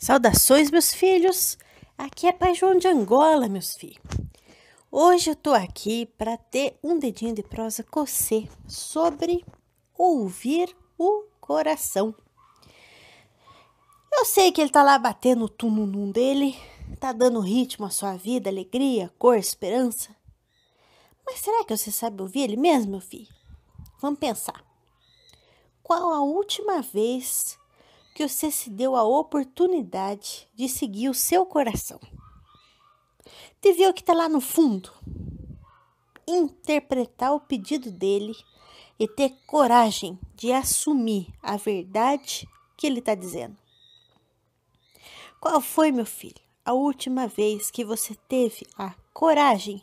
Saudações, meus filhos! Aqui é Pai João de Angola, meus filhos. Hoje eu tô aqui para ter um dedinho de prosa com você sobre ouvir o coração. Eu sei que ele tá lá batendo o tununum dele, tá dando ritmo à sua vida, alegria, cor, esperança. Mas será que você sabe ouvir ele mesmo, meu filho? Vamos pensar. Qual a última vez que você se deu a oportunidade de seguir o seu coração. De ver o que está lá no fundo. Interpretar o pedido dele e ter coragem de assumir a verdade que ele está dizendo. Qual foi, meu filho, a última vez que você teve a coragem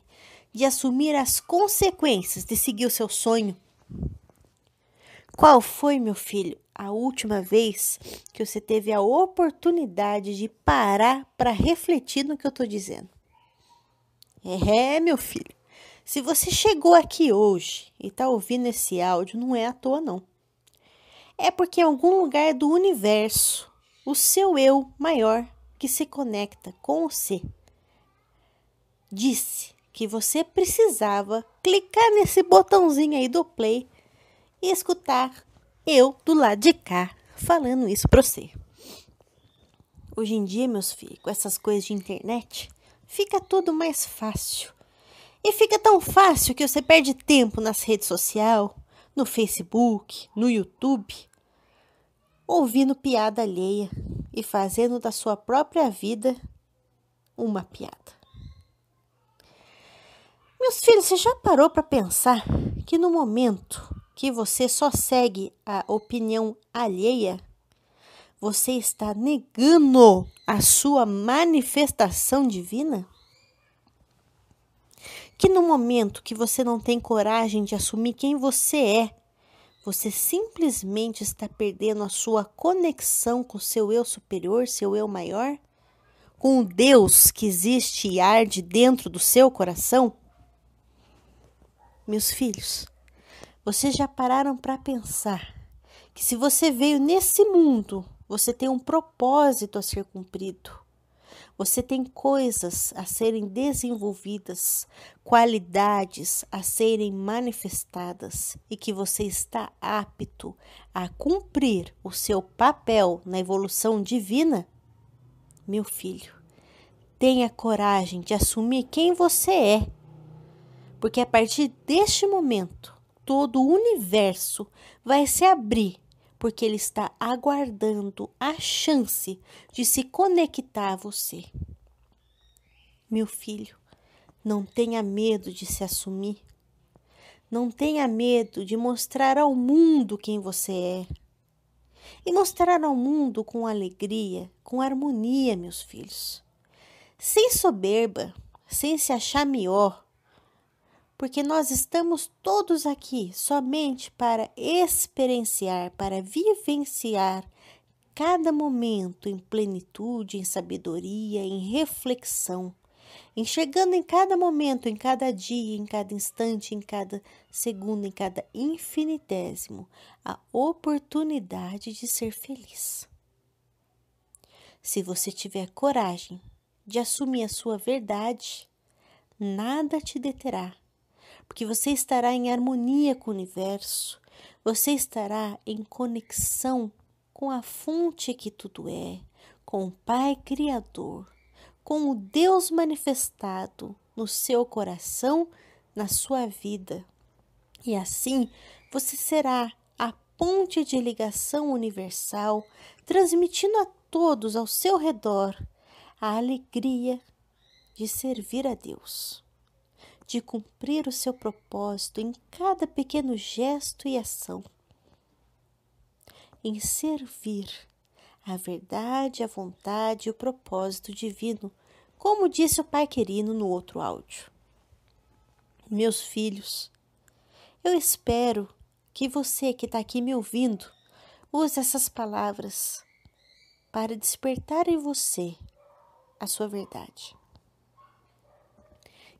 de assumir as consequências de seguir o seu sonho? Qual foi, meu filho, a última vez que você teve a oportunidade de parar para refletir no que eu estou dizendo. É, meu filho, se você chegou aqui hoje e está ouvindo esse áudio, não é à toa, não. É porque em algum lugar do universo, o seu eu maior que se conecta com você disse que você precisava clicar nesse botãozinho aí do play e escutar eu do lado de cá falando isso para você. Hoje em dia, meus filhos, com essas coisas de internet, fica tudo mais fácil. E fica tão fácil que você perde tempo nas redes sociais, no Facebook, no YouTube, ouvindo piada alheia e fazendo da sua própria vida uma piada. Meus filhos, você já parou para pensar que no momento que você só segue a opinião alheia, você está negando a sua manifestação divina? Que no momento que você não tem coragem de assumir quem você é, você simplesmente está perdendo a sua conexão com seu eu superior, seu eu maior, com o Deus que existe e arde dentro do seu coração? Meus filhos, vocês já pararam para pensar que se você veio nesse mundo, você tem um propósito a ser cumprido. Você tem coisas a serem desenvolvidas, qualidades a serem manifestadas e que você está apto a cumprir o seu papel na evolução divina? Meu filho, tenha coragem de assumir quem você é, porque a partir deste momento todo o universo vai se abrir, porque ele está aguardando a chance de se conectar a você. Meu filho, não tenha medo de se assumir. Não tenha medo de mostrar ao mundo quem você é. E mostrar ao mundo com alegria, com harmonia, meus filhos. Sem soberba, sem se achar melhor, porque nós estamos todos aqui somente para experienciar, para vivenciar cada momento em plenitude, em sabedoria, em reflexão, enxergando em cada momento, em cada dia, em cada instante, em cada segundo, em cada infinitésimo, a oportunidade de ser feliz. Se você tiver coragem de assumir a sua verdade, nada te deterá porque você estará em harmonia com o universo, você estará em conexão com a fonte que tudo é, com o Pai Criador, com o Deus manifestado no seu coração, na sua vida. E assim você será a ponte de ligação universal, transmitindo a todos ao seu redor a alegria de servir a Deus de cumprir o seu propósito em cada pequeno gesto e ação, em servir a verdade, a vontade e o propósito divino, como disse o Pai querido no outro áudio. Meus filhos, eu espero que você que está aqui me ouvindo use essas palavras para despertar em você a sua verdade.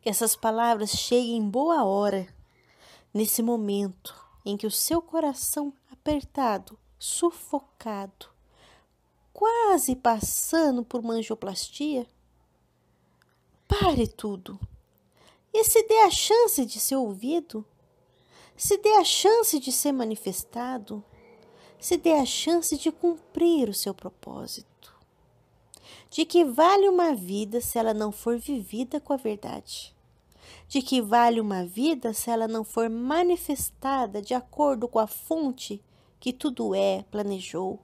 Que essas palavras cheguem em boa hora, nesse momento em que o seu coração apertado, sufocado, quase passando por uma angioplastia? Pare tudo e se dê a chance de ser ouvido, se dê a chance de ser manifestado, se dê a chance de cumprir o seu propósito. De que vale uma vida se ela não for vivida com a verdade? De que vale uma vida se ela não for manifestada de acordo com a fonte que tudo é, planejou?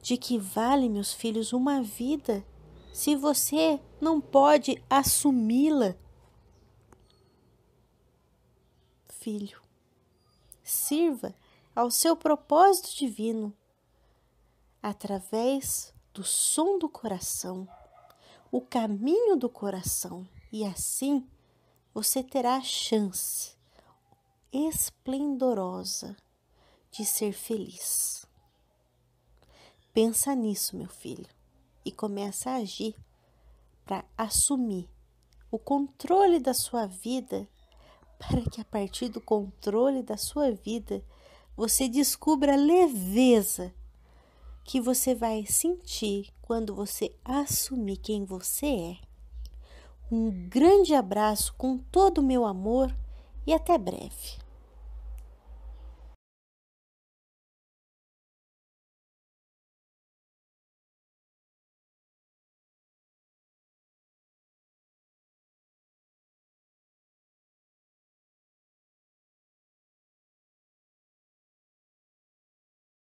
De que vale, meus filhos, uma vida se você não pode assumi-la? Filho, sirva ao seu propósito divino através do som do coração, o caminho do coração, e assim você terá a chance esplendorosa de ser feliz. Pensa nisso, meu filho, e começa a agir para assumir o controle da sua vida, para que a partir do controle da sua vida você descubra a leveza que você vai sentir quando você assumir quem você é. Um grande abraço com todo o meu amor e até breve.